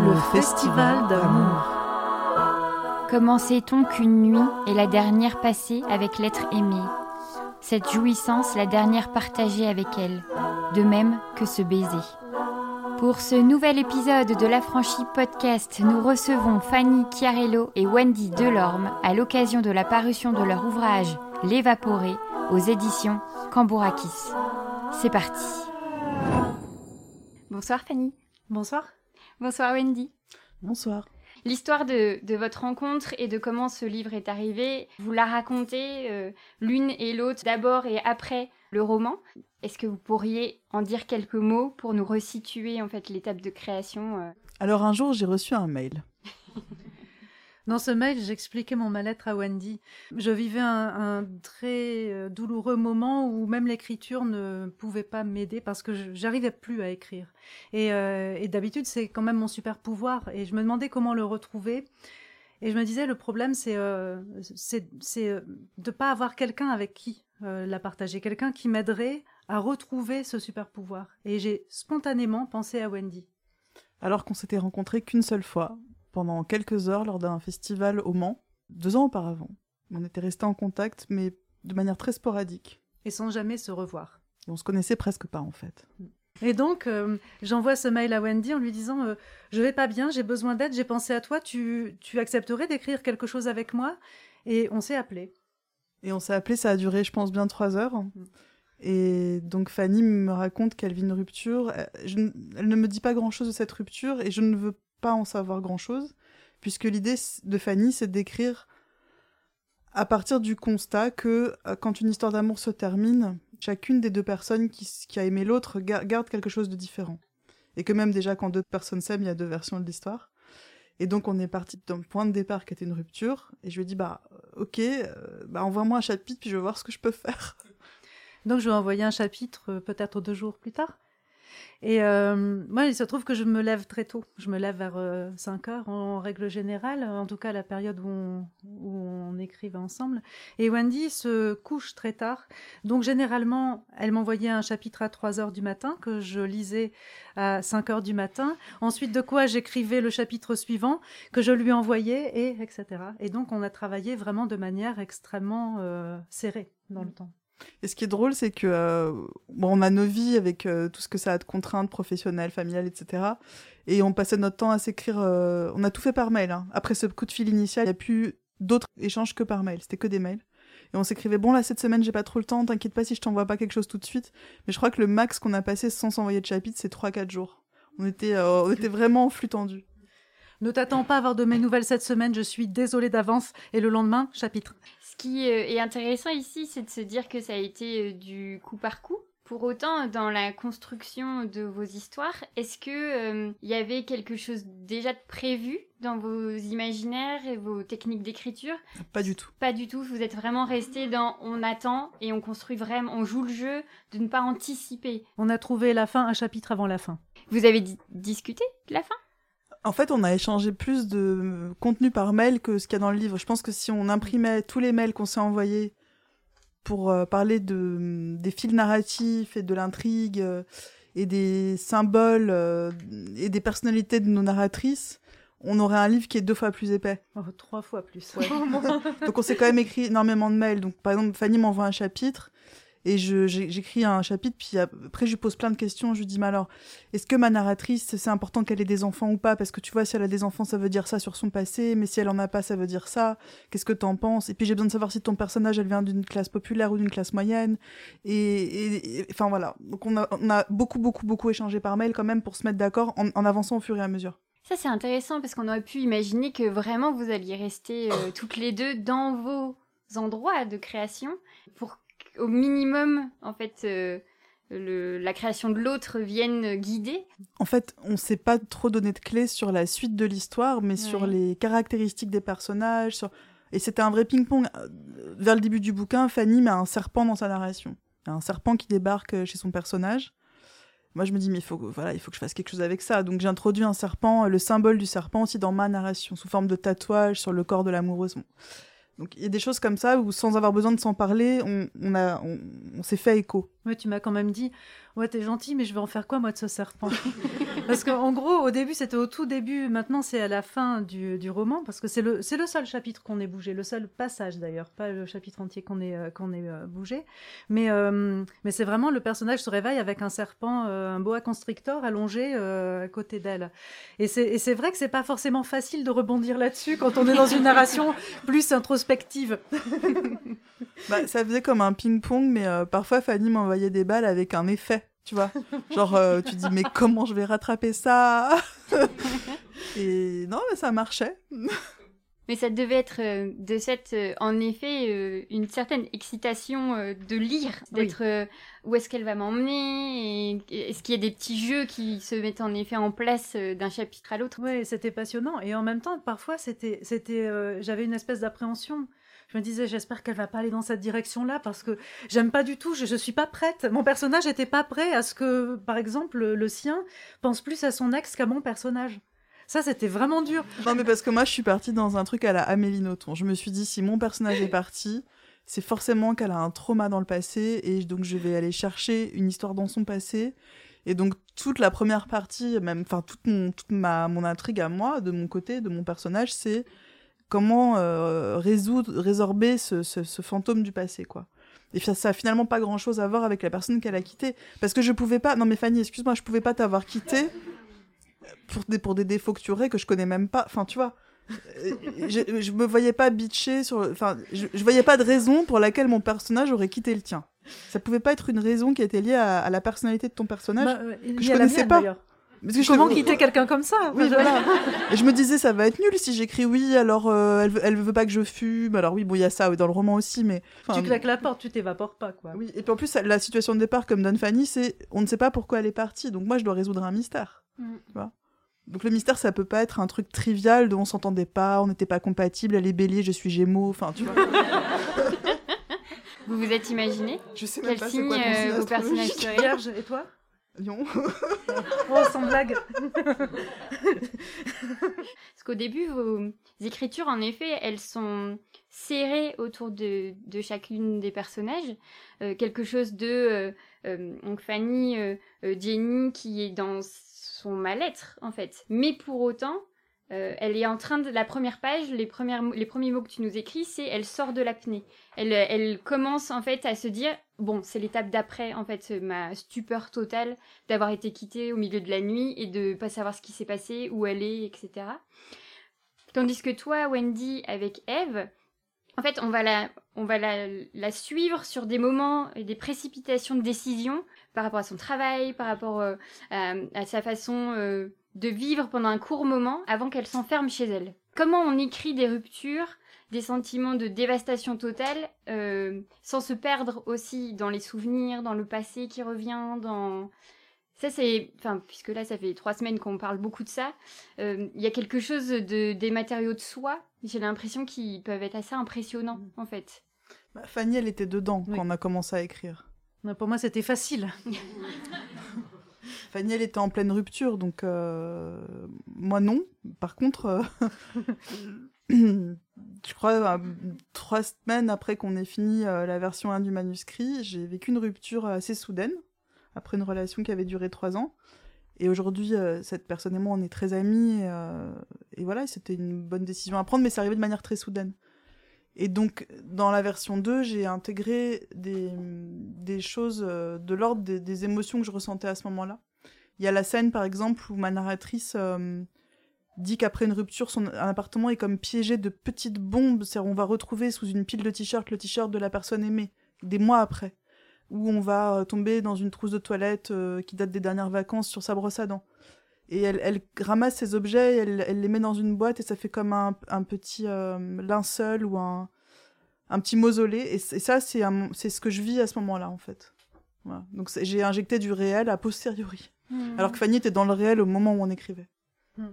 le festival d'amour. Comment sait-on qu'une nuit est la dernière passée avec l'être aimé? Cette jouissance la dernière partagée avec elle, de même que ce baiser. Pour ce nouvel épisode de l'Affranchi Podcast, nous recevons Fanny Chiarello et Wendy Delorme à l'occasion de la parution de leur ouvrage L'évaporé aux éditions Cambourakis. C'est parti. Bonsoir Fanny. Bonsoir. Bonsoir Wendy. Bonsoir. L'histoire de, votre rencontre et de comment ce livre est arrivé, vous la racontez euh, l'une et l'autre d'abord et après le roman. Est-ce que vous pourriez en dire quelques mots pour nous resituer en fait l'étape de création euh Alors un jour j'ai reçu un mail Dans ce mail, j'expliquais mon mal-être à Wendy. Je vivais un, très euh, douloureux moment où même l'écriture ne pouvait pas m'aider parce que j'arrivais plus à écrire. Euh, et, d'habitude, c'est quand même mon super pouvoir. Et je me demandais comment le retrouver. Et je me disais, le problème, c'est euh, de ne pas avoir quelqu'un avec qui la partager, quelqu'un qui m'aiderait à retrouver ce super pouvoir. Et j'ai spontanément pensé à Wendy. Alors qu'on s'était rencontrés qu'une seule fois, pendant quelques heures lors d'un festival au Mans, deux ans auparavant. On était restés en contact, mais de manière très sporadique. Et sans jamais se revoir. Et on se connaissait presque pas, en fait. Et donc, euh, j'envoie ce mail à Wendy en lui disant Je euh, Je vais pas bien, j'ai besoin d'aide, j'ai pensé à toi, tu, tu accepterais d'écrire quelque chose avec moi? Et on s'est appelé. Et on s'est appelé, ça a duré, je pense, bien trois heures. Mm. Et donc Fanny me raconte qu'elle vit une rupture. Euh, elle ne me dit pas grand-chose de cette rupture et je ne veux pas en savoir grand-chose, puisque l'idée de Fanny, c'est d'écrire à partir du constat que euh, quand une histoire d'amour se termine, chacune des deux personnes qui, a aimé l'autre garde quelque chose de différent. Et que même déjà quand deux personnes s'aiment, il y a deux versions de l'histoire. Et donc on est parti d'un point de départ qui était une rupture, et je lui ai dit, bah ok, euh, bah, envoie-moi un chapitre, puis je vais voir ce que je peux faire. Donc je vais envoyer un chapitre euh, peut-être deux jours plus tard. Et euh, moi, il se trouve que je me lève très tôt. Je me lève vers 5 euh, heures en, règle générale, en tout cas la période où on, où on écrivait ensemble. Et Wendy se couche très tard. Donc généralement, elle m'envoyait un chapitre à 3 heures du matin que je lisais à 5 heures du matin. Ensuite de quoi j'écrivais le chapitre suivant que je lui envoyais, et etc. Et donc on a travaillé vraiment de manière extrêmement euh, serrée dans le temps. Et ce qui est drôle, c'est que euh, bon, on a nos vies avec euh, tout ce que ça a de contraintes professionnelles, familiales, etc. Et on passait notre temps à s'écrire. Euh, on a tout fait par mail. Hein. Après ce coup de fil initial, il n'y a plus d'autres échanges que par mail. C'était que des mails. Et on s'écrivait bon là cette semaine j'ai pas trop le temps. T'inquiète pas si je t'envoie pas quelque chose tout de suite. Mais je crois que le max qu'on a passé sans s'envoyer de chapitre, c'est 3-4 jours. On était, on était vraiment en flux tendu. Ne t'attends pas à avoir de mes nouvelles cette semaine, je suis désolée d'avance. Et le lendemain, chapitre. Ce qui euh, est intéressant ici, c'est de se dire que ça a été euh, du coup par coup. Pour autant, dans la construction de vos histoires, est-ce que il euh, y avait quelque chose déjà de prévu dans vos imaginaires et vos techniques d'écriture? Pas du tout. Pas du tout. Vous êtes vraiment resté dans on attend et on construit vraiment, on joue le jeu de ne pas anticiper. On a trouvé la fin un chapitre avant la fin. Vous avez discuté de la fin? En fait, on a échangé plus de contenu par mail que ce qu'il y a dans le livre. Je pense que si on imprimait tous les mails qu'on s'est envoyés pour euh, parler de, des fils narratifs et de l'intrigue euh, et des symboles euh, et des personnalités de nos narratrices, on aurait un livre qui est deux fois plus épais. Oh, trois fois plus. Donc on s'est quand même écrit énormément de mails. Donc par exemple, Fanny m'envoie un chapitre et j'écris un chapitre, puis après je lui pose plein de questions. Je lui dis, mais alors, est-ce que ma narratrice, c'est important qu'elle ait des enfants ou pas? Parce que tu vois, si elle a des enfants, ça veut dire ça sur son passé, mais si elle en a pas, ça veut dire ça. Qu'est-ce que t'en penses? Et puis j'ai besoin de savoir si ton personnage, elle vient d'une classe populaire ou d'une classe moyenne. Et, enfin voilà. Donc on a, a, beaucoup, beaucoup, beaucoup échangé par mail quand même pour se mettre d'accord en, en avançant au fur et à mesure. Ça, c'est intéressant parce qu'on aurait pu imaginer que vraiment vous alliez rester euh, toutes les deux dans vos endroits de création pour au minimum, en fait, euh, la création de l'autre vienne guider. En fait, on ne s'est pas trop donné de clés sur la suite de l'histoire, mais sur les caractéristiques des personnages. Et c'était un vrai ping-pong. Vers le début du bouquin, Fanny met un serpent dans sa narration. Un serpent qui débarque chez son personnage. Moi, je me dis, mais il faut, voilà, il faut que je fasse quelque chose avec ça. Donc, j'ai introduit un serpent, le symbole du serpent aussi dans ma narration, sous forme de tatouage sur le corps de l'amoureuse. Donc il y a des choses comme ça où sans avoir besoin de s'en parler, on, a, on, s'est fait écho. Ouais, tu m'as quand même dit, ouais, t'es gentil, mais je vais en faire quoi, moi, de ce serpent? Parce qu'en gros, au début, c'était au tout début, maintenant, c'est à la fin du, du roman, parce que c'est le, le seul chapitre qu'on ait bougé, le seul passage d'ailleurs, pas le chapitre entier qu'on ait, euh, ait euh, bougé. Mais, euh, mais c'est vraiment le personnage se réveille avec un serpent, un boa constrictor allongé à côté d'elle. Et c'est, vrai que c'est pas forcément facile de rebondir là-dessus quand on est dans une narration plus introspective. bah, ça faisait comme un ping-pong, mais parfois Fanny des balles avec un effet tu vois. Genre, euh, tu dis, mais comment je vais rattraper ça Et non, mais ça marchait. Mais ça devait être euh, de cette, euh, en effet, une certaine excitation de lire, d'être où est-ce qu'elle va m'emmener, est-ce qu'il y a des petits jeux qui se mettent en effet en place d'un chapitre à l'autre? Oui, c'était passionnant. Et en même temps, parfois, c'était, c'était, j'avais une espèce d'appréhension je me disais, j'espère qu'elle va pas aller dans cette direction-là parce que j'aime pas du tout, je, je suis pas prête. Mon personnage était pas prêt à ce que, par exemple, le, sien pense plus à son ex qu'à mon personnage. Ça, c'était vraiment dur. Non, mais parce que moi, je suis partie dans un truc à la Amélie Nothomb. Je me suis dit, si mon personnage est parti, c'est forcément qu'elle a un trauma dans le passé, et donc je vais aller chercher une histoire dans son passé. Et donc, toute la première partie, même, enfin, toute, toute ma, mon intrigue à moi, de mon côté, de mon personnage, c'est comment euh, résoudre, résorber ce, ce, fantôme du passé, quoi. Et ça, a finalement pas grand chose à voir avec la personne qu'elle a quittée. Parce que je pouvais pas. Non, mais Fanny, excuse-moi, je pouvais pas t'avoir quitté pour des, pour des défauts que tu aurais que je connais même pas. Enfin, tu vois. Euh, je, je me voyais pas bitcher sur. Enfin, je, je, voyais pas de raison pour laquelle mon personnage aurait quitté le tien. Ça pouvait pas être une raison qui était liée à, la personnalité de ton personnage bah, euh, que je connaissais pas. Comment quitter quelqu'un comme ça Oui, voilà. Et je me disais, ça va être nul si j'écris oui, alors euh, elle, elle veut pas que je fume. Alors oui, bon, il y a ça dans le roman aussi, mais. Tu claques la porte, tu t'évapores pas, quoi. Oui, et puis en plus, la situation de départ, comme donne Fanny, c'est on ne sait pas pourquoi elle est partie, donc moi je dois résoudre un mystère. Mm. Tu vois donc le mystère, ça peut pas être un truc trivial de on s'entendait pas, on n'était pas compatibles, elle est bélier, je suis gémeaux, enfin tu vois. vous vous êtes imaginé Je sais même Quel pas signe quoi euh, vos personnages Vierge, et toi? Lion. oh, sans blague. Parce qu'au début, vos écritures, en effet, elles sont serrées autour de, de chacune des personnages. Euh, quelque chose de euh, euh, donc Fanny, Jenny, qui est dans son mal-être, en fait. Mais pour autant, euh, elle est en train de la première page, les, premiers mots que tu nous écris, c'est elle sort de l'apnée. Elle, commence en fait à se dire bon, c'est l'étape d'après en fait ma stupeur totale d'avoir été quittée au milieu de la nuit et de pas savoir ce qui s'est passé, où elle est, etc. Tandis que toi, Wendy, avec Eve, en fait, on va la, on va la suivre sur des moments et des précipitations de décision par rapport à son travail, par rapport euh, à, sa façon euh, de vivre pendant un court moment avant qu'elle s'enferme chez elle. Comment on écrit des ruptures, des sentiments de dévastation totale, euh, sans se perdre aussi dans les souvenirs, dans le passé qui revient, dans... Ça, c'est... Enfin, puisque là, ça fait trois semaines qu'on parle beaucoup de ça, euh, il y a quelque chose de, des matériaux de soi, j'ai l'impression qu'ils peuvent être assez impressionnants, mm. en fait. Bah, Fanny, elle était dedans quand on a commencé à écrire. pour moi, c'était facile. Fanny, était en pleine rupture, donc euh, moi non. Par contre, euh, je crois euh, trois semaines après qu'on ait fini la version 1 du manuscrit, j'ai vécu une rupture assez soudaine, après une relation qui avait duré trois ans. Et aujourd'hui, cette personne et moi, on est très amis. Et, voilà, c'était une bonne décision à prendre, mais c'est arrivé de manière très soudaine. Et donc, dans la version 2, j'ai intégré des, choses de l'ordre des, émotions que je ressentais à ce moment-là. Il y a la scène, par exemple, où ma narratrice euh, dit qu'après une rupture, son appartement est comme piégé de petites bombes. C'est-à-dire, on va retrouver sous une pile de t-shirts le t-shirt de la personne aimée, des mois après. Où on va euh, tomber dans une trousse de toilette euh, qui date des dernières vacances sur sa brosse à dents. Et elle, ramasse ces objets, elle, les met dans une boîte et ça fait comme un, petit linceul ou un, un petit mausolée. Et, ça, c'est ce que je vis à ce moment-là, en fait. Donc j'ai injecté du réel a posteriori. Hmm. Alors que Fanny était dans le réel au moment où on écrivait. Hmm.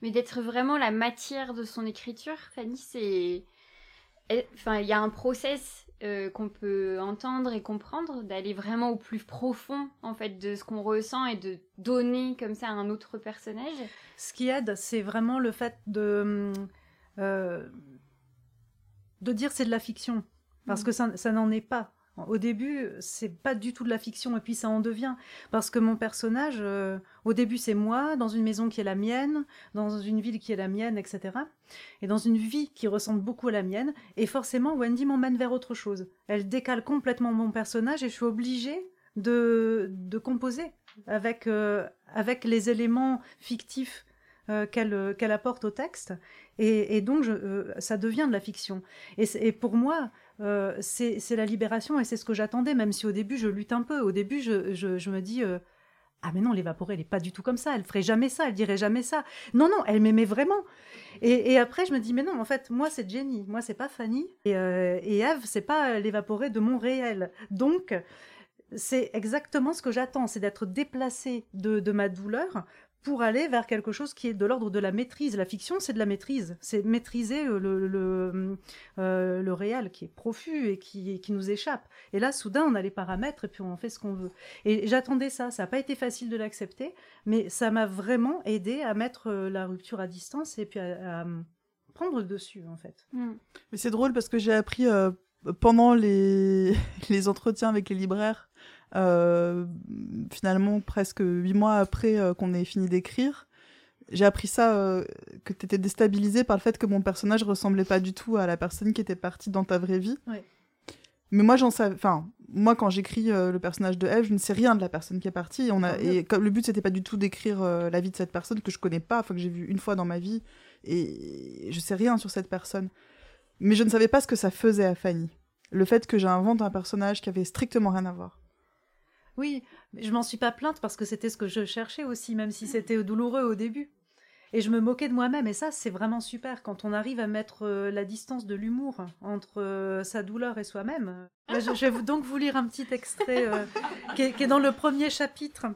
Mais d'être vraiment la matière de son écriture, Fanny, c'est. Enfin, il y a un process euh, qu'on peut entendre et comprendre, d'aller vraiment au plus profond, en fait, de ce qu'on ressent et de donner comme ça à un autre personnage. Ce qui aide, c'est vraiment le fait de. Euh, de dire c'est de la fiction. Parce hmm. que ça, ça n'en est pas Au début, c'est pas du tout de la fiction, et puis ça en devient. Parce que mon personnage, euh, au début, c'est moi, dans une maison qui est la mienne, dans une ville qui est la mienne, etc. Et dans une vie qui ressemble beaucoup à la mienne. Et forcément, Wendy m'emmène vers autre chose. Elle décale complètement mon personnage, et je suis obligée de, composer avec, euh, avec les éléments fictifs euh, qu'elle apporte au texte. Et, donc, ça devient de la fiction. Et, et pour moi, euh, c'est la libération et c'est ce que j'attendais, même si au début je lutte un peu. Au début, je, je, me dis euh, Ah, mais non, l'évaporée, elle n'est pas du tout comme ça, elle ferait jamais ça, elle dirait jamais ça. Non, non, elle m'aimait vraiment. Et, après, je me dis Mais non, en fait, moi, c'est Jenny, moi, c'est pas Fanny. Et, euh, et Eve, c'est pas l'évaporée de mon réel. Donc, c'est exactement ce que j'attends, c'est d'être déplacée de, de ma douleur pour aller vers quelque chose qui est de l'ordre de la maîtrise. La fiction, c'est de la maîtrise. C'est maîtriser euh, le, le, euh, le, réel qui est profus et qui, qui nous échappe. Et là, soudain, on a les paramètres et puis on fait ce qu'on veut. Et j'attendais ça. Ça n'a pas été facile de l'accepter, mais ça m'a vraiment aidé à mettre euh, la rupture à distance et puis à, prendre le dessus, en fait. Mm. Mais c'est drôle parce que j'ai appris pendant les, les entretiens avec les libraires euh, finalement, presque huit mois après euh, qu'on ait fini d'écrire, j'ai appris ça, euh, que tu étais déstabilisée par le fait que mon personnage ressemblait pas du tout à la personne qui était partie dans ta vraie vie. Mais moi, j'en savais. Enfin, moi, quand j'écris le personnage de Eve, je ne sais rien de la personne qui est partie. Et, on a... et comme le but, c'était pas du tout d'écrire la vie de cette personne que je connais pas, enfin, que j'ai vue une fois dans ma vie. Et je sais rien sur cette personne. Mais je ne savais pas ce que ça faisait à Fanny. Le fait que j'invente un personnage qui avait strictement rien à voir. Oui, je m'en suis pas plainte parce que c'était ce que je cherchais aussi, même si c'était douloureux au début. Et je me moquais de moi-même, et ça, c'est vraiment super quand on arrive à mettre euh, la distance de l'humour entre euh, sa douleur et soi-même. je, vais donc vous lire un petit extrait euh, qui, est, dans le premier chapitre.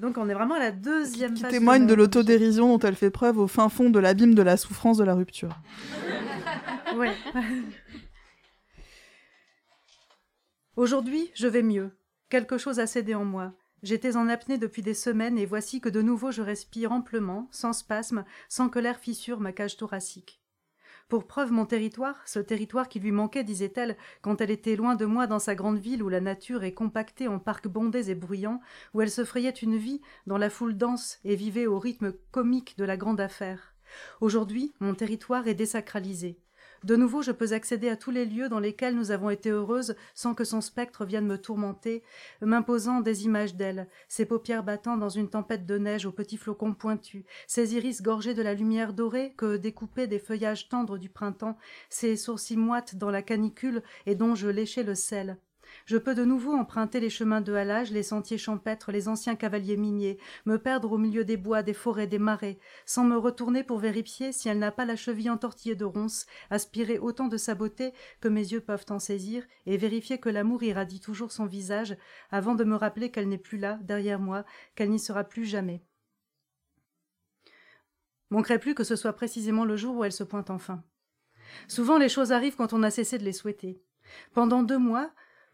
Donc on est vraiment à la deuxième qui, qui témoigne de, l'autodérision dont elle fait preuve au fin fond de l'abîme de la souffrance de la rupture. oui. Aujourd'hui, je vais mieux. Quelque chose a cédé en moi. J'étais en apnée depuis des semaines et voici que de nouveau je respire amplement, sans spasme, sans que l'air fissure ma cage thoracique. Pour preuve mon territoire, ce territoire qui lui manquait, disait-elle, quand elle était loin de moi dans sa grande ville où la nature est compactée en parcs bondés et bruyants, où elle se frayait une vie dans la foule dense et vivait au rythme comique de la grande affaire. Aujourd'hui, mon territoire est désacralisé. De nouveau, je peux accéder à tous les lieux dans lesquels nous avons été heureuses sans que son spectre vienne me tourmenter, m'imposant des images d'elle, ses paupières battant dans une tempête de neige aux petits flocons pointus, ses iris gorgés de la lumière dorée que découpaient des feuillages tendres du printemps, ses sourcils moites dans la canicule et dont je léchais le sel. Je peux de nouveau emprunter les chemins de halage, les sentiers champêtres, les anciens cavaliers miniers, me perdre au milieu des bois, des forêts, des marais, sans me retourner pour vérifier si elle n'a pas la cheville entortillée de ronces, aspirer autant de sa beauté que mes yeux peuvent en saisir, et vérifier que l'amour irradie toujours son visage, avant de me rappeler qu'elle n'est plus là, derrière moi, qu'elle n'y sera plus jamais. Manquerait plus que ce soit précisément le jour où elle se pointe enfin. Souvent les choses arrivent quand on a cessé de les souhaiter. Pendant deux mois,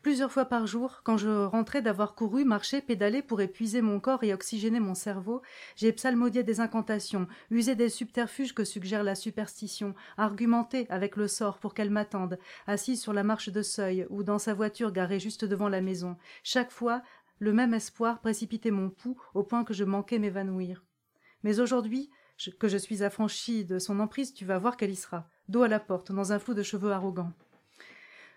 Plusieurs fois par jour, quand je rentrais d'avoir couru, marché, pédalé pour épuiser mon corps et oxygéner mon cerveau, j'ai psalmodié des incantations, usé des subterfuges que suggère la superstition, argumenté avec le sort pour qu'elle m'attende, assise sur la marche de seuil ou dans sa voiture garée juste devant la maison. Chaque fois, le même espoir précipitait mon pouls au point que je manquais m'évanouir. Mais aujourd'hui, que je suis affranchie de son emprise, tu vas voir qu'elle y sera, dos à la porte, dans un flou de cheveux arrogants.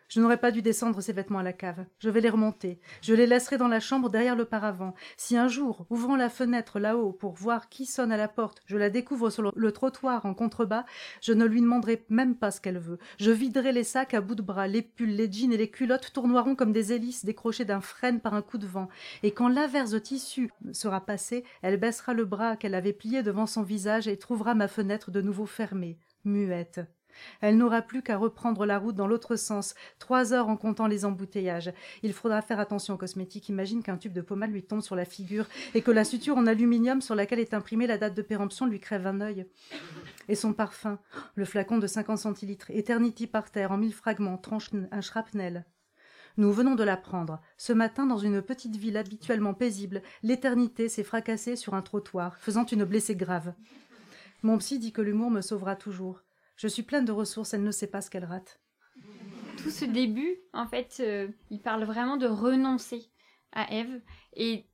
Je n'aurais pas dû descendre ces vêtements à la cave. Je vais les remonter. Je les laisserai dans la chambre derrière le paravent. Si un jour, ouvrant la fenêtre là-haut pour voir qui sonne à la porte, je la découvre sur le trottoir en contrebas, je ne lui demanderai même pas ce qu'elle veut. Je viderai les sacs à bout de bras, les pulls, les jeans et les culottes tournoieront comme des hélices décrochées d'un frêne par un coup de vent. Et quand l'averse de tissu sera passée, elle baissera le bras qu'elle avait plié devant son visage et trouvera ma fenêtre de nouveau fermée, muette. Elle n'aura plus qu'à reprendre la route dans l'autre sens, trois heures en comptant les embouteillages. Il faudra faire attention aux cosmétiques. Imagine qu'un tube de pommade lui tombe sur la figure et que la suture en aluminium sur laquelle est imprimée la date de péremption lui crève un œil. Et son parfum, le flacon de 50 centilitres, Eternity par terre en mille fragments, tranche un shrapnel. Nous venons de l'apprendre. Ce matin, dans une petite ville habituellement paisible, l'éternité s'est fracassée sur un trottoir, faisant une blessée grave. Mon psy dit que l'humour me sauvera toujours. Je suis pleine de ressources, elle ne sait pas ce qu'elle rate. tout ce début, en fait, il parle vraiment de renoncer à Eve. Et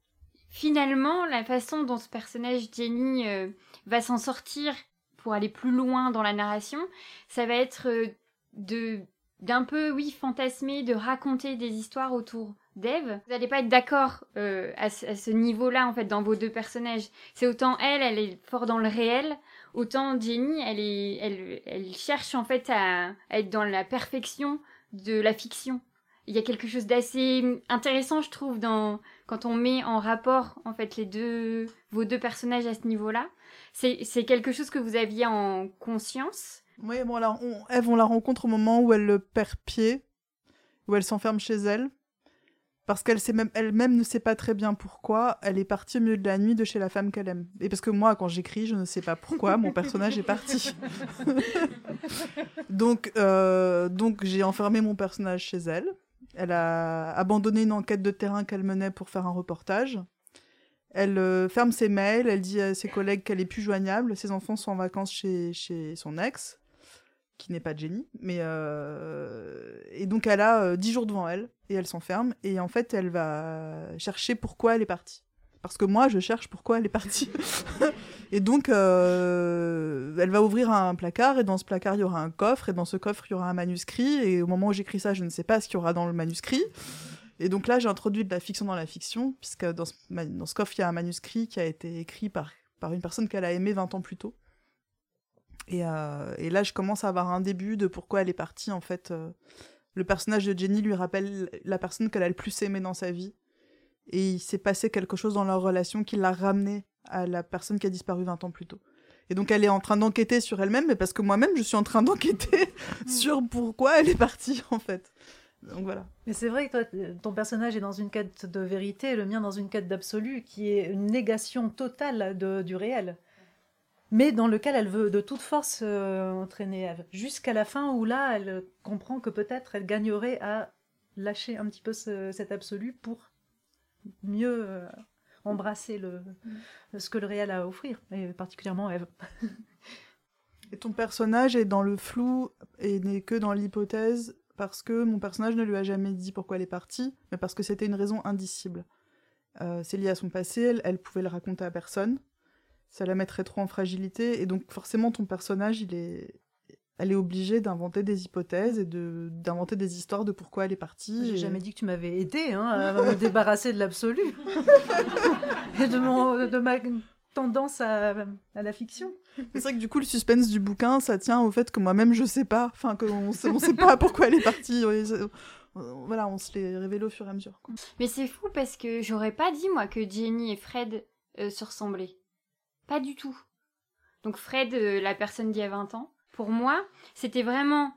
finalement, la façon dont ce personnage Jenny va s'en sortir pour aller plus loin dans la narration, ça va être de d'un peu, oui, fantasmer, de raconter des histoires autour d'Eve. Vous n'allez pas être d'accord euh, à, ce niveau-là, en fait, dans vos deux personnages. C'est autant elle, elle est fort dans le réel, autant Jenny, elle, est, elle, elle cherche, en fait, à, être dans la perfection de la fiction. Il y a quelque chose d'assez intéressant, je trouve, quand on met en rapport, en fait, les deux, vos deux personnages à ce niveau-là. C'est quelque chose que vous aviez en conscience oui, bon, alors, on, Eve, on la rencontre au moment où elle le perd pied, où elle s'enferme chez elle. Parce qu'elle même, elle-même ne sait pas très bien pourquoi elle est partie au milieu de la nuit de chez la femme qu'elle aime. Et parce que moi, quand j'écris, je ne sais pas pourquoi mon personnage est parti. donc, euh, donc j'ai enfermé mon personnage chez elle. Elle a abandonné une enquête de terrain qu'elle menait pour faire un reportage. Elle euh, ferme ses mails, elle dit à ses collègues qu'elle est plus joignable. Ses enfants sont en vacances chez, chez son ex qui n'est pas Jenny, mais euh, et donc elle a euh, dix jours devant elle et elle s'enferme et en fait elle va chercher pourquoi elle est partie. Parce que moi je cherche pourquoi elle est partie. et donc euh, elle va ouvrir un placard et dans ce placard il y aura un coffre et dans ce coffre il y aura un manuscrit et au moment où j'écris ça je ne sais pas ce qu'il y aura dans le manuscrit. Et donc là j'ai introduit de la fiction dans la fiction puisque dans ce, dans ce coffre il y a un manuscrit qui a été écrit par, par une personne qu'elle a aimée 20 ans plus tôt. Euh, et, là, je commence à avoir un début de pourquoi elle est partie. En fait, euh, le personnage de Jenny lui rappelle la personne qu'elle a le plus aimée dans sa vie. Et il s'est passé quelque chose dans leur relation qui l'a ramenée à la personne qui a disparu 20 ans plus tôt. Et donc elle est en train d'enquêter sur elle-même, mais parce que moi-même, je suis en train d'enquêter sur pourquoi elle est partie, en fait. Donc voilà. Mais c'est vrai que toi, ton personnage est dans une quête de vérité, le mien dans une quête d'absolu, qui est une négation totale de, du réel mais dans lequel elle veut de toute force euh, entraîner Eve, jusqu'à la fin où là, elle comprend que peut-être elle gagnerait à lâcher un petit peu cet absolu pour mieux euh, embrasser le, mm. ce que le réel a à offrir, et particulièrement Eve. et ton personnage est dans le flou et n'est que dans l'hypothèse parce que mon personnage ne lui a jamais dit pourquoi elle est partie, mais parce que c'était une raison indicible. Euh, c'est lié à son passé, elle, elle pouvait le raconter à personne, ça la mettrait trop en fragilité. Et donc, forcément, ton personnage, il est, elle est obligée d'inventer des hypothèses et de d'inventer des histoires de pourquoi elle est partie. J'ai jamais dit que tu m'avais aidé hein, à me débarrasser de l'absolu et de, mon, de ma tendance à, à la fiction. C'est vrai que du coup, le suspense du bouquin, ça tient au fait que moi-même, je sais pas. Enfin, qu'on sait, on sait pas pourquoi elle est partie. Voilà, on se les révèle au fur et à mesure. Mais c'est fou parce que j'aurais pas dit, moi, que Jenny et Fred euh, se ressemblaient. Pas du tout. Donc Fred, euh, la personne d'il y a 20 ans, pour moi, c'était vraiment...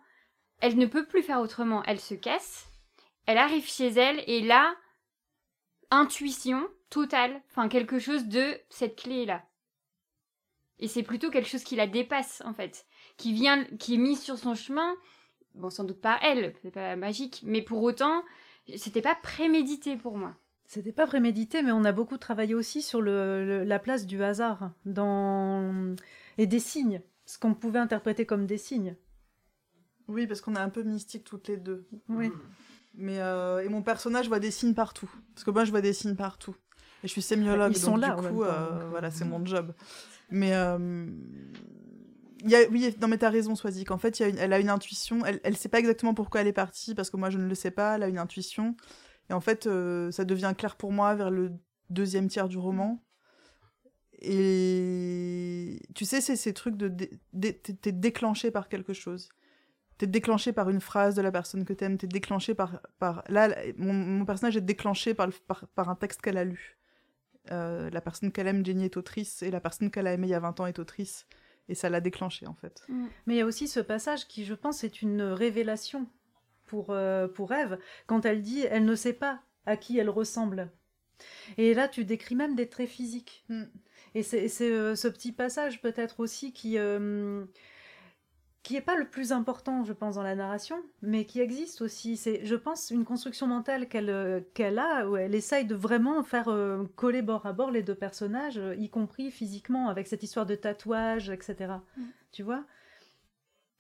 Elle ne peut plus faire autrement. Elle se casse. Elle arrive chez elle et là, intuition totale. Enfin, quelque chose de cette clé-là. Et c'est plutôt quelque chose qui la dépasse, en fait. Qui vient, qui est mis sur son chemin. Bon, sans doute pas elle, c'est pas magique. Mais pour autant, c'était pas prémédité pour moi. C'était pas prémédité, mais on a beaucoup travaillé aussi sur le, la place du hasard dans... et des signes, ce qu'on pouvait interpréter comme des signes. Oui, parce qu'on est un peu mystique toutes les deux. Oui. Mais euh, et mon personnage voit des signes partout, parce que moi je vois des signes partout. Et je suis sémiologue, Ils sont donc là, du coup, euh, voilà, c'est mon job. Mais euh, y a, oui, non mais t'as raison, Swazik. En fait, y a elle a une intuition. Elle, elle sait pas exactement pourquoi elle est partie, parce que moi je ne le sais pas. Elle a une intuition. Et en fait, euh, ça devient clair pour moi vers le deuxième tiers du roman. Et tu sais, c'est ces trucs de. t'es déclenché par quelque chose. T'es déclenché par une phrase de la personne que t'aimes. T'es déclenché par. par... Là, mon, personnage est déclenché par, par, un texte qu'elle a lu. Euh, la personne qu'elle aime, Jenny, est autrice. Et la personne qu'elle a aimée il y a 20 ans est autrice. Et ça l'a déclenché, en fait. Mm. Mais il y a aussi ce passage qui, je pense, est une révélation pour, euh, pour Eve quand elle dit elle ne sait pas à qui elle ressemble. Et là, tu décris même des traits physiques. Hmm. Et c'est euh, ce petit passage peut-être aussi qui euh, qui est pas le plus important, je pense, dans la narration, mais qui existe aussi. C'est, je pense, une construction mentale qu'elle qu'elle a où elle essaye de vraiment faire coller bord à bord les deux personnages, y compris physiquement, avec cette histoire de tatouage, etc. Hmm. Tu vois?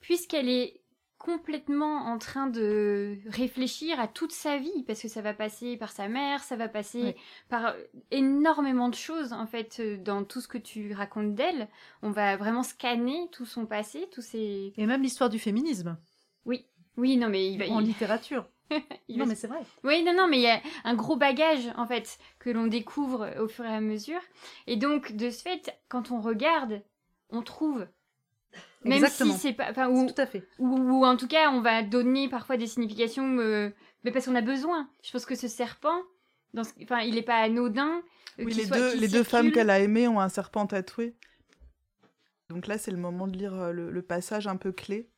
Puisqu'elle est complètement en train de réfléchir à toute sa vie parce que ça va passer par sa mère, ça va passer par énormément de choses en fait euh, dans tout ce que tu racontes d'elle. On va vraiment scanner tout son passé, tous ses et même l'histoire du féminisme. Oui, oui, non mais il va en littérature. non mais c'est vrai. Oui, non non mais il y a un gros bagage en fait que l'on découvre au fur et à mesure et donc de ce fait quand on regarde, on trouve même si c'est pas. ou, tout à fait. Ou, en tout cas, on va donner parfois des significations, euh, mais parce qu'on a besoin. Je pense que ce serpent, dans enfin, il n'est pas anodin. Euh, oui, les, deux, les deux femmes qu'elle a aimées ont un serpent tatoué. Donc là, c'est le moment de lire euh, le, passage un peu clé.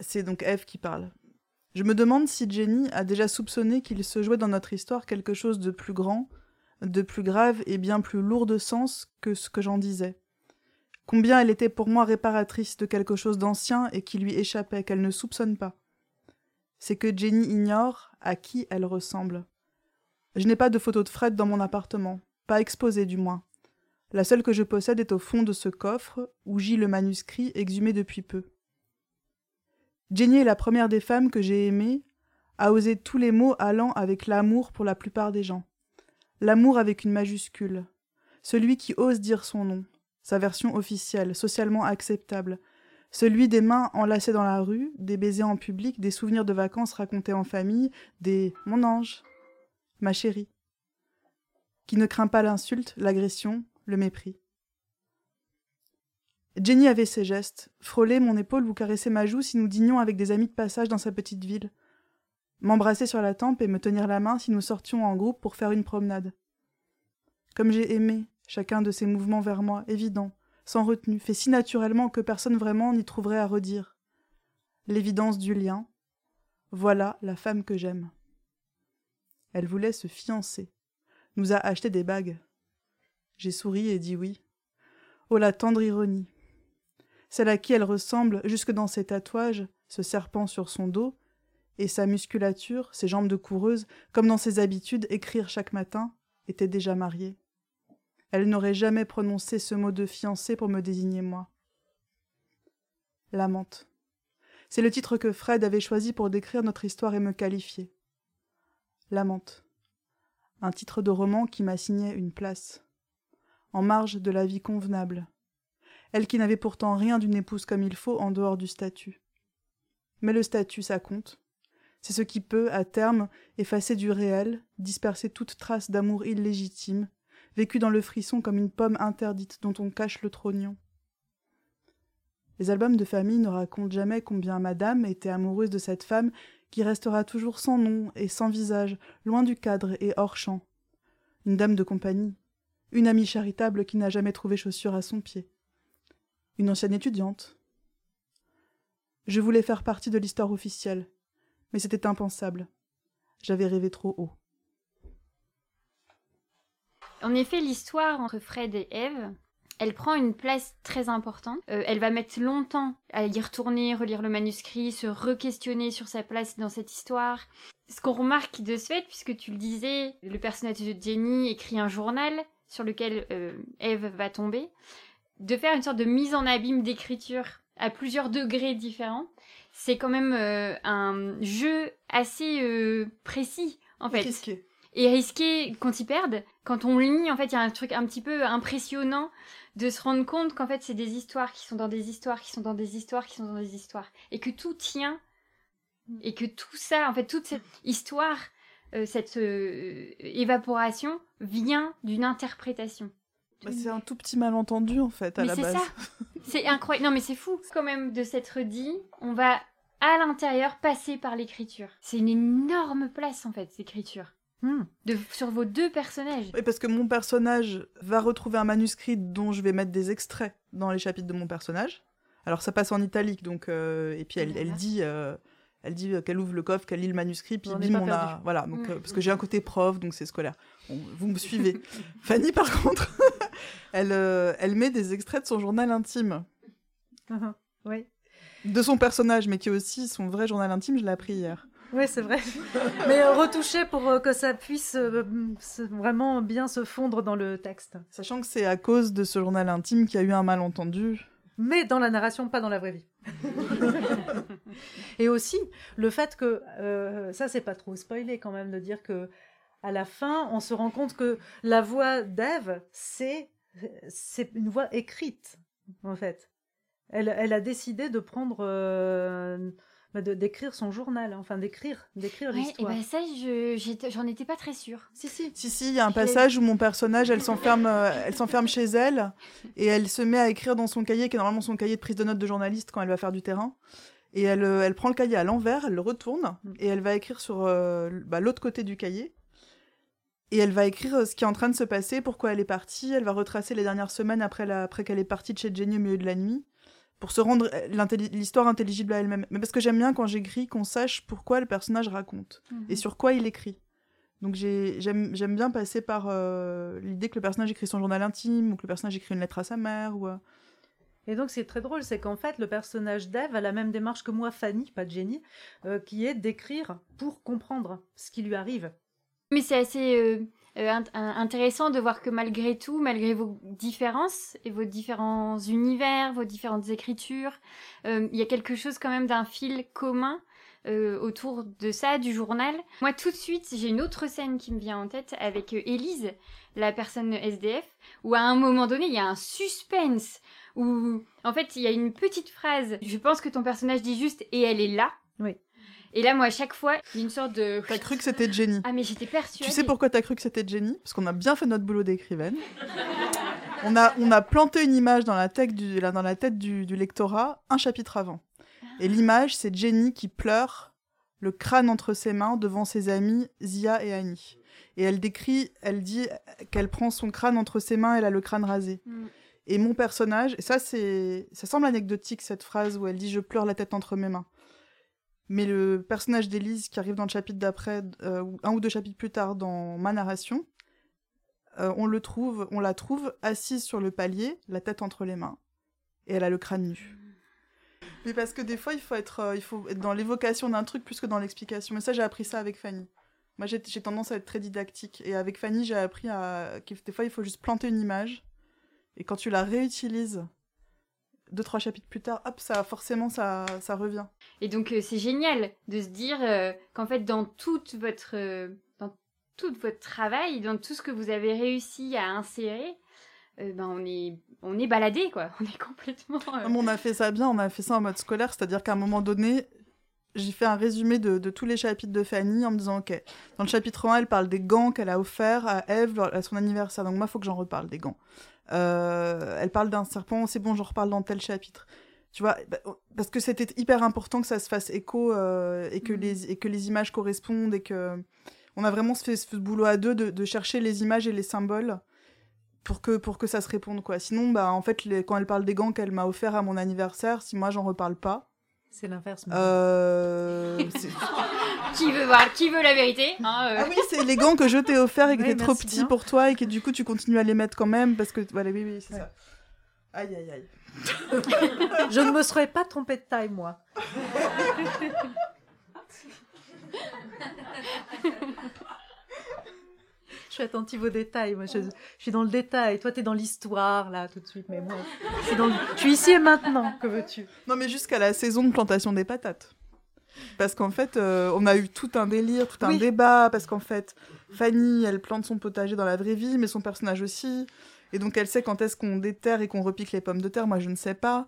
C'est donc Eve qui parle. Je me demande si Jenny a déjà soupçonné qu'il se jouait dans notre histoire quelque chose de plus grand, de plus grave et bien plus lourd de sens que ce que j'en disais. Combien elle était pour moi réparatrice de quelque chose d'ancien et qui lui échappait, qu'elle ne soupçonne pas. C'est que Jenny ignore à qui elle ressemble. Je n'ai pas de photo de Fred dans mon appartement, pas exposée du moins. La seule que je possède est au fond de ce coffre où gît le manuscrit exhumé depuis peu. Jenny est la première des femmes que j'ai aimées, a osé tous les mots allant avec l'amour pour la plupart des gens. L'amour avec une majuscule. Celui qui ose dire son nom, sa version officielle, socialement acceptable. Celui des mains enlacées dans la rue, des baisers en public, des souvenirs de vacances racontés en famille, des mon ange, ma chérie. Qui ne craint pas l'insulte, l'agression, le mépris. Jenny avait ses gestes, frôler mon épaule ou caresser ma joue si nous dînions avec des amis de passage dans sa petite ville m'embrasser sur la tempe et me tenir la main si nous sortions en groupe pour faire une promenade. Comme j'ai aimé chacun de ces mouvements vers moi, évidents, sans retenue, fait si naturellement que personne vraiment n'y trouverait à redire. L'évidence du lien. Voilà la femme que j'aime. Elle voulait se fiancer, nous a acheté des bagues. J'ai souri et dit oui. Oh la tendre ironie. Celle à qui elle ressemble jusque dans ses tatouages, ce serpent sur son dos, et sa musculature, ses jambes de coureuse, comme dans ses habitudes, écrire chaque matin, était déjà mariée. Elle n'aurait jamais prononcé ce mot de fiancée pour me désigner moi. L'amante. C'est le titre que Fred avait choisi pour décrire notre histoire et me qualifier. L'amante. Un titre de roman qui m'assignait une place. En marge de la vie convenable. Elle qui n'avait pourtant rien d'une épouse comme il faut en dehors du statut. Mais le statut, ça compte. C'est ce qui peut, à terme, effacer du réel, disperser toute trace d'amour illégitime, vécu dans le frisson comme une pomme interdite dont on cache le trognon. Les albums de famille ne racontent jamais combien madame était amoureuse de cette femme qui restera toujours sans nom et sans visage, loin du cadre et hors champ. Une dame de compagnie, une amie charitable qui n'a jamais trouvé chaussure à son pied, une ancienne étudiante. Je voulais faire partie de l'histoire officielle, mais c'était impensable. J'avais rêvé trop haut. En effet, l'histoire entre Fred et Eve, elle prend une place très importante. Euh, elle va mettre longtemps à y retourner, relire le manuscrit, se re-questionner sur sa place dans cette histoire. Ce qu'on remarque de ce fait, puisque tu le disais, le personnage de Jenny écrit un journal sur lequel euh, Eve va tomber, de faire une sorte de mise en abîme d'écriture à plusieurs degrés différents c'est quand même euh, un jeu assez euh, précis, en fait. Risqué. Et risqué quand ils perdent. Quand on lit, en fait, il y a un truc un petit peu impressionnant de se rendre compte qu'en fait, c'est des histoires qui sont dans des histoires, qui sont dans des histoires, qui sont dans des histoires. Et que tout tient. Et que tout ça, en fait, toute cette histoire, euh, cette évaporation vient d'une interprétation. Bah, c'est un tout petit malentendu en fait à la base. C'est incroyable. Non mais c'est fou quand même de s'être dit on va à l'intérieur passer par l'écriture. C'est une énorme place en fait l'écriture. Hmm. De, sur vos deux personnages. Oui, parce que mon personnage va retrouver un manuscrit dont je vais mettre des extraits dans les chapitres de mon personnage. Alors ça passe en italique, donc euh, et puis elle, elle dit, euh, elle dit qu'elle ouvre le coffre, qu'elle lit le manuscrit, puis bim, on a, voilà, donc euh, parce que j'ai un côté prof, donc c'est scolaire. vous me suivez. Fanny, par contre, elle, euh, elle met des extraits de son journal intime. Oui. De son personnage, mais qui est aussi son vrai journal intime, je l'ai appris hier. Oui, c'est vrai. mais euh, retouché pour euh, que ça puisse vraiment bien se fondre dans le texte. Sachant que c'est à cause de ce journal intime qu'il y a eu un malentendu mais dans la narration, pas dans la vraie vie. et aussi le fait que euh, ça, c'est pas trop spoilé quand même de dire que à la fin, on se rend compte que la voix d'Ève, c'est c'est une voix écrite en fait. Elle, elle a décidé de prendre euh, bah, de d'écrire son journal, enfin d'écrire, d'écrire Ouais, et l'histoire. ben ça, je- j'en étais pas très sûre. Si si. Si, si, il y a un passage où mon personnage, elle s'enferme, euh, elle s'enferme chez elle et elle se met à écrire dans son cahier, qui est normalement son cahier de prise de notes de journaliste quand elle va faire du terrain. Et elle, euh, elle prend le cahier à l'envers, elle le retourne Mm. et elle va écrire sur euh, bah, l'autre côté du cahier. Et elle va écrire ce qui est en train de se passer, pourquoi elle est partie. Elle va retracer les dernières semaines après, la- après qu'elle est partie de chez Jenny au milieu de la nuit, pour se rendre euh, l'histoire intelligible à elle-même. Mais parce que j'aime bien quand j'écris qu'on sache pourquoi le personnage raconte et sur quoi il écrit. Donc j'ai- j'aime bien passer par euh, l'idée que le personnage écrit son journal intime ou que le personnage écrit une lettre à sa mère. Ou, euh, Et donc c'est très drôle, c'est qu'en fait le personnage d'Ève a la même démarche que moi, Fanny, pas Jenny, euh, qui est d'écrire pour comprendre ce qui lui arrive. Mais c'est assez un- intéressant de voir que malgré tout, malgré vos différences et vos différents univers, vos différentes écritures, euh, il y a quelque chose quand même d'un fil commun euh, autour de ça, du journal. Moi, tout de suite, j'ai une autre scène qui me vient en tête avec euh, Élise, la personne SDF, où à un moment donné, il y a un suspense, où en fait, il y a une petite phrase, je pense que ton personnage dit juste « et elle est là ». Oui. Et là, moi, à chaque fois, il y a une sorte de... T'as cru que c'était Jenny. Ah, mais j'étais persuadée. Tu sais pourquoi t'as cru que c'était Jenny? Parce qu'on a bien fait notre boulot d'écrivaine. on, a, on a planté une image dans la tête du, dans la tête du, du lectorat un chapitre avant. Et l'image, c'est Jenny qui pleure, le crâne entre ses mains, devant ses amis Zia et Annie. Et elle décrit, elle dit qu'elle prend son crâne entre ses mains, elle a le crâne rasé. Mm. Et mon personnage, et ça c'est, ça semble anecdotique cette phrase où elle dit je pleure la tête entre mes mains. Mais le personnage d'Élise qui arrive dans le chapitre d'après, euh, un ou deux chapitres plus tard dans ma narration, euh, on le trouve, on la trouve assise sur le palier, la tête entre les mains, et elle a le crâne nu. Mais parce que des fois il faut être, euh, il faut être dans l'évocation d'un truc plus que dans l'explication. Mais ça j'ai appris ça avec Fanny. Moi j'ai tendance à être très didactique et avec Fanny j'ai appris à que des fois il faut juste planter une image et quand tu la réutilises deux trois chapitres plus tard, hop ça forcément ça ça revient. Et donc euh, c'est génial de se dire euh, qu'en fait dans toute votre euh, dans tout votre travail, dans tout ce que vous avez réussi à insérer, ben on est on est baladé quoi, on est complètement. Non, mais on a fait ça bien, on a fait ça en mode scolaire, c'est-à-dire qu'à un moment donné, j'ai fait un résumé de, de tous les chapitres de Fanny en me disant, ok, dans le chapitre 1, elle parle des gants qu'elle a offerts à Eve à son anniversaire, donc moi, il faut que j'en reparle des gants. Euh, elle parle d'un serpent, c'est bon, j'en reparle dans tel chapitre. Tu vois, bah, parce que c'était hyper important que ça se fasse écho euh, et, que Mhm. les, et que les images correspondent et que... On a vraiment fait ce boulot à deux de, de chercher les images et les symboles pour que, pour que ça se réponde, quoi. Sinon, bah, en fait, les- quand elle parle des gants qu'elle m'a offert à mon anniversaire, si moi j'en reparle pas, C'est l'inverse. euh, Qui veut voir, qui veut la vérité hein, euh. Ah oui, c'est les gants que je t'ai offerts et qui Ouais, étaient trop petits bien. pour toi et que du coup tu continues à les mettre quand même parce que voilà, oui, oui, c'est Ouais. ça. Aïe, aïe, aïe. Je ne me serais pas trompée de taille, moi. Je suis attentive aux détails. Moi, je, je suis dans le détail. Toi, t'es dans l'histoire, là, tout de suite. Mais moi, je suis, dans le- je suis ici et maintenant. Que veux-tu? Non, mais jusqu'à la saison de plantation des patates. Parce qu'en fait, euh, on a eu tout un délire, tout un Oui. débat, parce qu'en fait, Fanny, elle plante son potager dans la vraie vie, mais son personnage aussi. Et donc, elle sait quand est-ce qu'on déterre et qu'on repique les pommes de terre. Moi, je ne sais pas.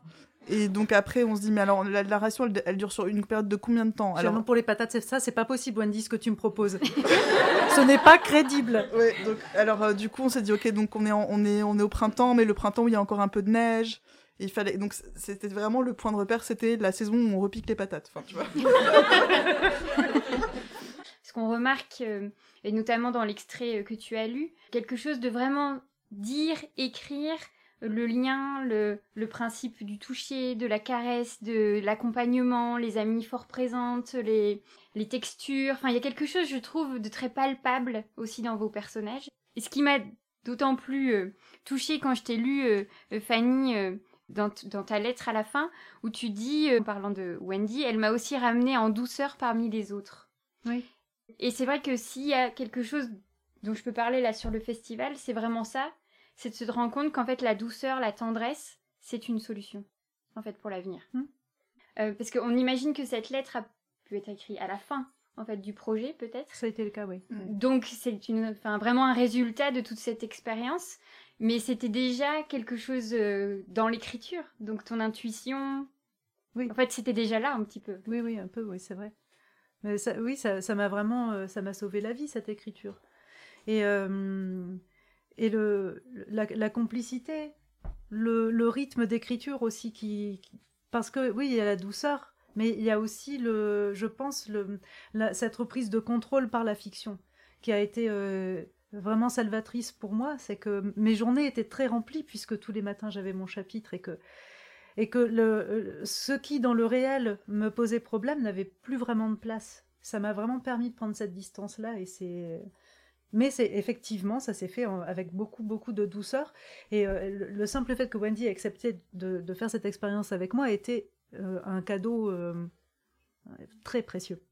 Et donc, après, on se dit, mais alors, la, la ration, elle, elle dure sur une période de combien de temps? Alors, pour les patates, c'est ça, c'est pas possible, Wendy, ce que tu me proposes. Ce n'est pas crédible. Ouais, donc alors euh, du coup on s'est dit ok donc on est en- on est on est au printemps mais le printemps où il y a encore un peu de neige il fallait donc c'était vraiment le point de repère c'était la saison où on repique les patates enfin tu vois Ce qu'on remarque, euh, et notamment dans l'extrait euh, que tu as lu, quelque chose de vraiment dire, écrire, le lien, le, le principe du toucher, de la caresse, de l'accompagnement, les amis fort présentes, les, les textures. Enfin, il y a quelque chose, je trouve, de très palpable aussi dans vos personnages. Et ce qui m'a d'autant plus euh, touchée quand je t'ai lu, euh, Fanny, dans, ta lettre à la fin, où tu dis, euh, en parlant de Wendy, elle m'a aussi ramenée en douceur parmi les autres. Oui. Et c'est vrai que s'il y a quelque chose dont je peux parler là sur le festival, c'est vraiment ça, c'est de se rendre compte qu'en fait la douceur, la tendresse, c'est une solution. en fait, pour l'avenir. Hmm. Euh, parce qu'on imagine que cette lettre a pu être écrite à la fin, en fait, du projet, peut-être. Ça a été le cas, oui. Donc, c'est une, enfin, vraiment un résultat de toute cette expérience. Mais c'était déjà quelque chose euh, dans l'écriture. Donc, ton intuition. Oui. En fait, c'était déjà là un petit peu. Oui, oui, un peu, oui, c'est vrai. Mais ça, oui, ça, ça m'a vraiment, euh, ça m'a sauvé la vie cette écriture. Et euh, et le la, la complicité, le, le rythme d'écriture aussi qui, qui- parce que oui, il y a la douceur, mais il y a aussi le, je pense le la- cette reprise de contrôle par la fiction qui a été euh, vraiment salvatrice pour moi. C'est que mes journées étaient très remplies puisque tous les matins j'avais mon chapitre et que et que le, euh, ce qui dans le réel me posait problème n'avait plus vraiment de place. Ça m'a vraiment permis de prendre cette distance-là et c'est. Mais c'est effectivement, ça s'est fait avec beaucoup, beaucoup de douceur. Et euh, le, le simple fait que Wendy ait accepté de, faire cette expérience avec moi été euh, un cadeau très précieux.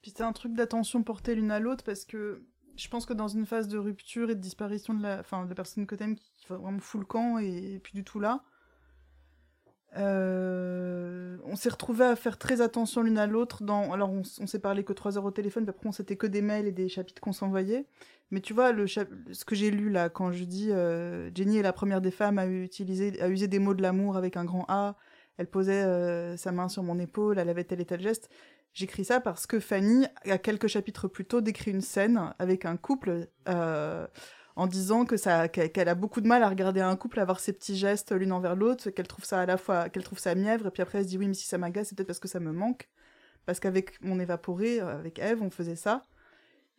Puis c'est un truc d'attention portée l'une à l'autre parce que je pense que dans une phase de rupture et de disparition de la, enfin, de la personne que t'aimes qui va vraiment full camp et, puis du tout là, euh, on s'est retrouvés à faire très attention l'une à l'autre. Dans, alors on, s'est parlé que trois heures au téléphone, puis après on s'était que des mails et des chapitres qu'on s'envoyait. Mais tu vois, le ce que j'ai lu là, quand je dis euh, Jenny est la première des femmes à utiliser, à user des mots de l'amour avec un grand A. Elle posait euh, sa main sur mon épaule, elle avait tel et tel geste. J'écris ça parce que Fanny, à quelques chapitres plus tôt, décrit une scène avec un couple euh, en disant que ça, qu'elle a beaucoup de mal à regarder un couple avoir ces petits gestes l'une envers l'autre, qu'elle trouve ça à la fois, qu'elle trouve ça mièvre, et puis après elle se dit oui, mais si ça m'agace, c'est peut-être parce que ça me manque, parce qu'avec mon évaporé, euh, avec Eve, on faisait ça.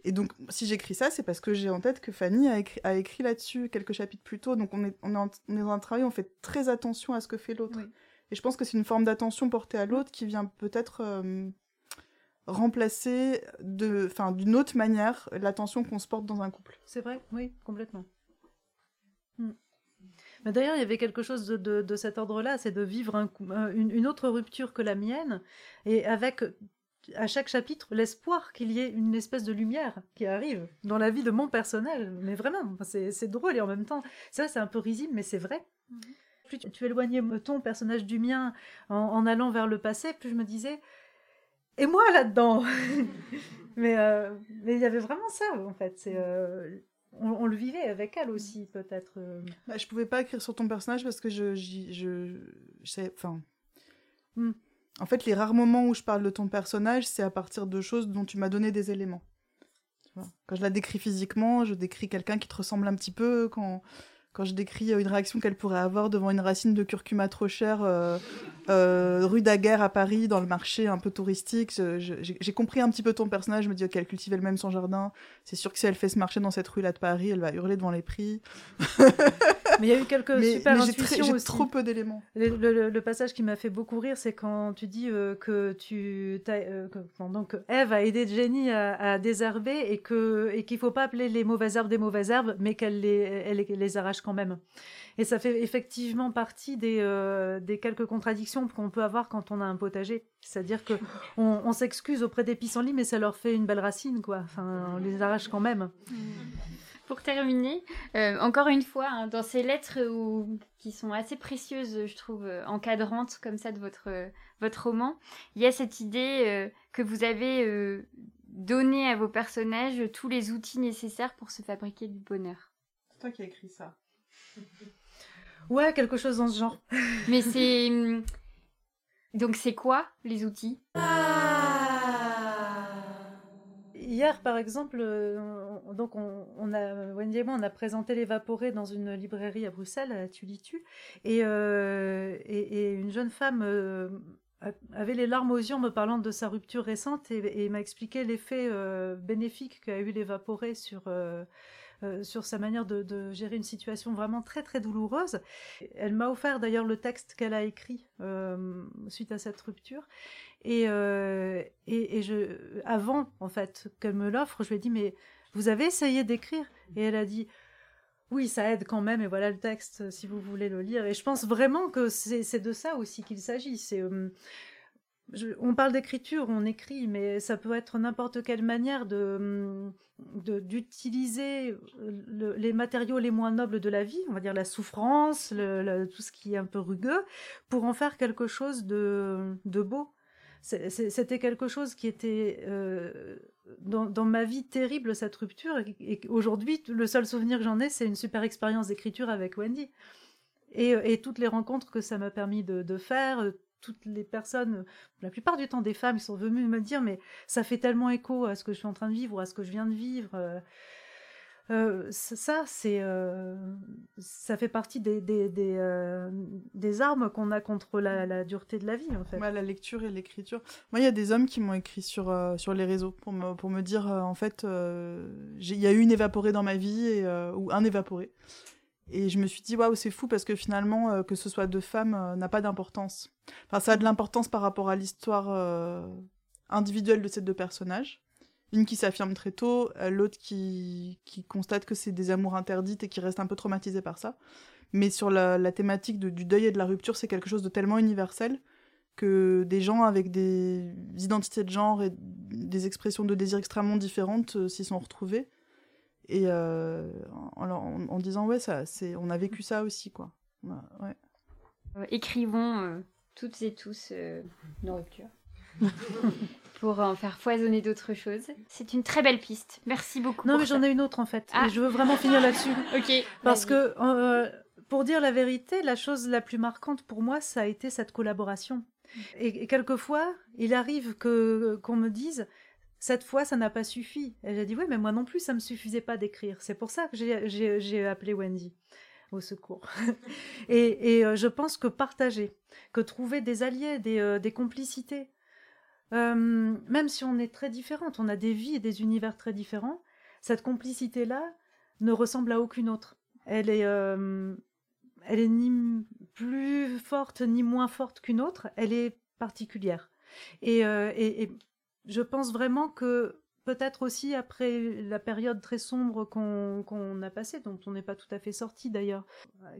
Et donc, si j'écris ça, c'est parce que j'ai en tête que Fanny a écrit, a écrit là-dessus quelques chapitres plus tôt. Donc, on est, on, est en- on est dans un travail, on fait très attention à ce que fait l'autre. Oui. Et je pense que c'est une forme d'attention portée à l'autre qui vient peut-être euh, remplacer de, enfin, d'une autre manière l'attention qu'on se porte dans un couple. C'est vrai, oui, complètement. Hmm. Mais d'ailleurs, il y avait quelque chose de, de- de cet ordre-là, c'est de vivre un un- une, une autre rupture que la mienne, et avec à chaque chapitre l'espoir qu'il y ait une espèce de lumière qui arrive dans la vie de mon personnage. Mais vraiment, c'est c'est drôle et en même temps, ça c'est un peu risible, mais c'est vrai. Plus tu, tu éloignais ton personnage du mien en, en allant vers le passé, plus je me disais, et moi là-dedans Mais euh, mais il y avait vraiment ça en fait. C'est euh, on, on le vivait avec elle aussi peut-être. euh. Bah, je pouvais pas écrire sur ton personnage parce que je, je, enfin. Hmm. En fait, les rares moments où je parle de ton personnage, c'est à partir de choses dont tu m'as donné des éléments. Tu vois? Quand je la décris physiquement, je décris quelqu'un qui te ressemble un petit peu. Quand, quand je décris euh, une réaction qu'elle pourrait avoir devant une racine de curcuma trop chère euh, euh, rue Daguerre à Paris, dans le marché un peu touristique, j'ai compris un petit peu ton personnage. Je me dis, ok, elle cultive elle-même son jardin. C'est sûr que si elle fait ce marché dans cette rue-là de Paris, elle va hurler devant les prix. Mais il y a eu quelques mais, super mais intuitions j'ai trop peu d'éléments. Le, le- le passage qui m'a fait beaucoup rire, c'est quand tu dis euh, que tu euh, que, donc Eve a aidé Jenny à, à désherber et que et qu'il faut pas appeler les mauvaises herbes des mauvaises herbes, mais qu'elle les elle les arrache quand même. Et ça fait effectivement partie des euh, des quelques contradictions qu'on peut avoir quand on a un potager. C'est-à-dire que on, on s'excuse auprès des pissenlits, mais ça leur fait une belle racine, quoi. Enfin, on les arrache quand même. Pour terminer, euh, encore une fois, hein, dans ces lettres où- qui sont assez précieuses, je trouve, euh, encadrantes comme ça de votre, votre roman, il y a cette idée euh, que vous avez euh, donné à vos personnages tous les outils nécessaires pour se fabriquer du bonheur. C'est toi qui as écrit ça. Ouais, quelque chose dans ce genre. Mais c'est... hum, Donc c'est quoi les outils? Hier, par exemple, euh, on- donc on, on a, Wendy et moi, on a présenté l'évaporé dans une librairie à Bruxelles, à Tulitu, et, euh, et, et une jeune femme euh, avait les larmes aux yeux en me parlant de sa rupture récente et, et m'a expliqué l'effet euh, bénéfique qu'a eu l'évaporé sur, euh, euh, sur sa manière de, gérer une situation vraiment très très douloureuse. Elle m'a offert d'ailleurs le texte qu'elle a écrit euh, suite à cette rupture. Et, euh, et, et je, avant, en fait, qu'elle me l'offre, je lui ai dit, mais vous avez essayé d'écrire? Et elle a dit, oui, ça aide quand même, et voilà le texte, si vous voulez le lire. Et je pense vraiment que c'est c'est de ça aussi qu'il s'agit. C'est on parle d'écriture, on écrit, mais ça peut être n'importe quelle manière de d'utiliser les matériaux les moins nobles de la vie, on va dire la souffrance, tout ce qui est un peu rugueux, pour en faire quelque chose de, beau. C'était quelque chose qui était euh, dans, ma vie terrible, cette rupture, et, aujourd'hui, le seul souvenir que j'en ai, c'est une super expérience d'écriture avec Wendy. Et, toutes les rencontres que ça m'a permis de faire, toutes les personnes, la plupart du temps des femmes, sont venues me dire mais ça fait tellement écho à ce que je suis en train de vivre, ou à ce que je viens de vivre. Euh, euh, ça, euh, ça fait partie des, armes qu'on a contre la, dureté de la vie, en fait. la lecture et l'écriture. Moi, il y a des hommes qui m'ont écrit sur, les réseaux pour me, dire, en fait, il y a eu une évaporée dans ma vie, ou un évaporé. Et je me suis dit, waouh, c'est fou parce que finalement, euh, que ce soit deux femmes euh, n'a pas d'importance. Enfin, ça a de l'importance par rapport à l'histoire euh, individuelle de ces deux personnages. Une qui s'affirme très tôt, l'autre qui, qui constate que c'est des amours interdites et qui reste un peu traumatisée par ça. Mais sur la, thématique du deuil et de la rupture, c'est quelque chose de tellement universel que des gens avec des identités de genre et des expressions de désir extrêmement différentes s'y sont retrouvés et euh, en, disant ouais ça c'est on a vécu ça aussi quoi. Ouais. Euh, écrivons euh, toutes et tous nos ruptures. Pour en faire foisonner d'autres choses. C'est une très belle piste. Merci beaucoup non mais j'en ai une autre en fait. Et ah. je veux vraiment finir là-dessus. Ok parce que pour dire la vérité la chose la plus marquante pour moi ça a été cette collaboration. Et, et quelquefois il arrive que qu'on me dise cette fois, ça n'a pas suffi. Elle a dit oui, mais moi non plus, ça me suffisait pas d'écrire. C'est pour ça que j'ai appelé Wendy au secours. et, euh, je pense que partager, que trouver des alliés, des, euh, complicités, euh, même si on est très différentes, on a des vies et des univers très différents, cette complicité-là ne ressemble à aucune autre. Elle est, elle est ni plus forte ni moins forte qu'une autre, elle est particulière. et, et je pense vraiment que peut-être aussi après la période très sombre qu'on a passée, dont on n'est pas tout à fait sorti d'ailleurs,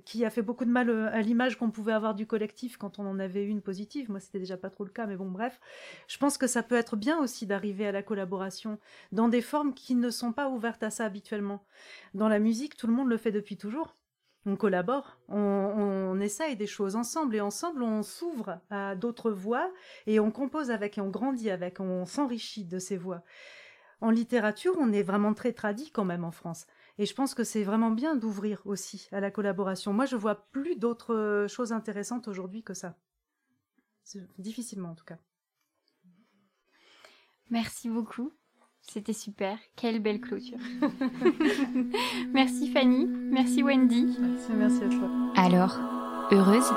qui a fait beaucoup de mal euh, à l'image qu'on pouvait avoir du collectif quand on en avait une positive. Moi, c'était déjà pas trop le cas, mais bon, bref. Je pense que ça peut être bien aussi d'arriver à la collaboration dans des formes qui ne sont pas ouvertes à ça habituellement. Dans la musique, tout le monde le fait depuis toujours on collabore, on, essaye des choses ensemble et ensemble on s'ouvre à d'autres voix et on compose avec et on grandit avec, on s'enrichit de ces voix. En littérature, on est vraiment très tradit quand même en France. Et je pense que c'est vraiment bien d'ouvrir aussi à la collaboration. Moi, je vois plus d'autres choses intéressantes aujourd'hui que ça. Difficilement en tout cas. Merci beaucoup. C'était super. Quelle belle clôture. merci Fanny. Merci Wendy. Merci, merci à toi. Alors, heureuse?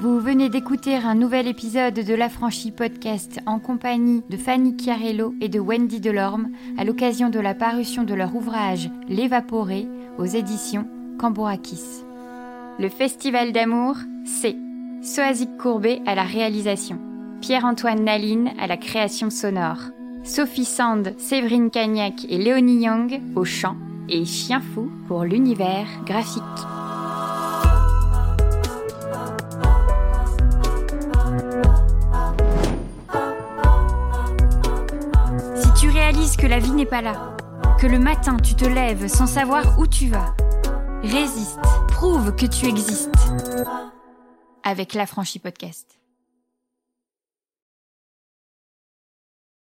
Vous venez d'écouter un nouvel épisode de l'Affranchi Podcast en compagnie de Fanny Chiarello et de Wendy Delorme à l'occasion de la parution de leur ouvrage L'évaporé aux éditions Cambourakis. Le Festival d'amour, c'est Soazic Courbet à la réalisation, Pierre-Antoine Naline à la création sonore. Sophie Sand, Séverine Cagnac et Léonie Young au chant et Chien Fou pour l'univers graphique. Si tu réalises que la vie n'est pas là, que le matin tu te lèves sans savoir où tu vas, résiste, prouve que tu existes avec l'affranchi podcast.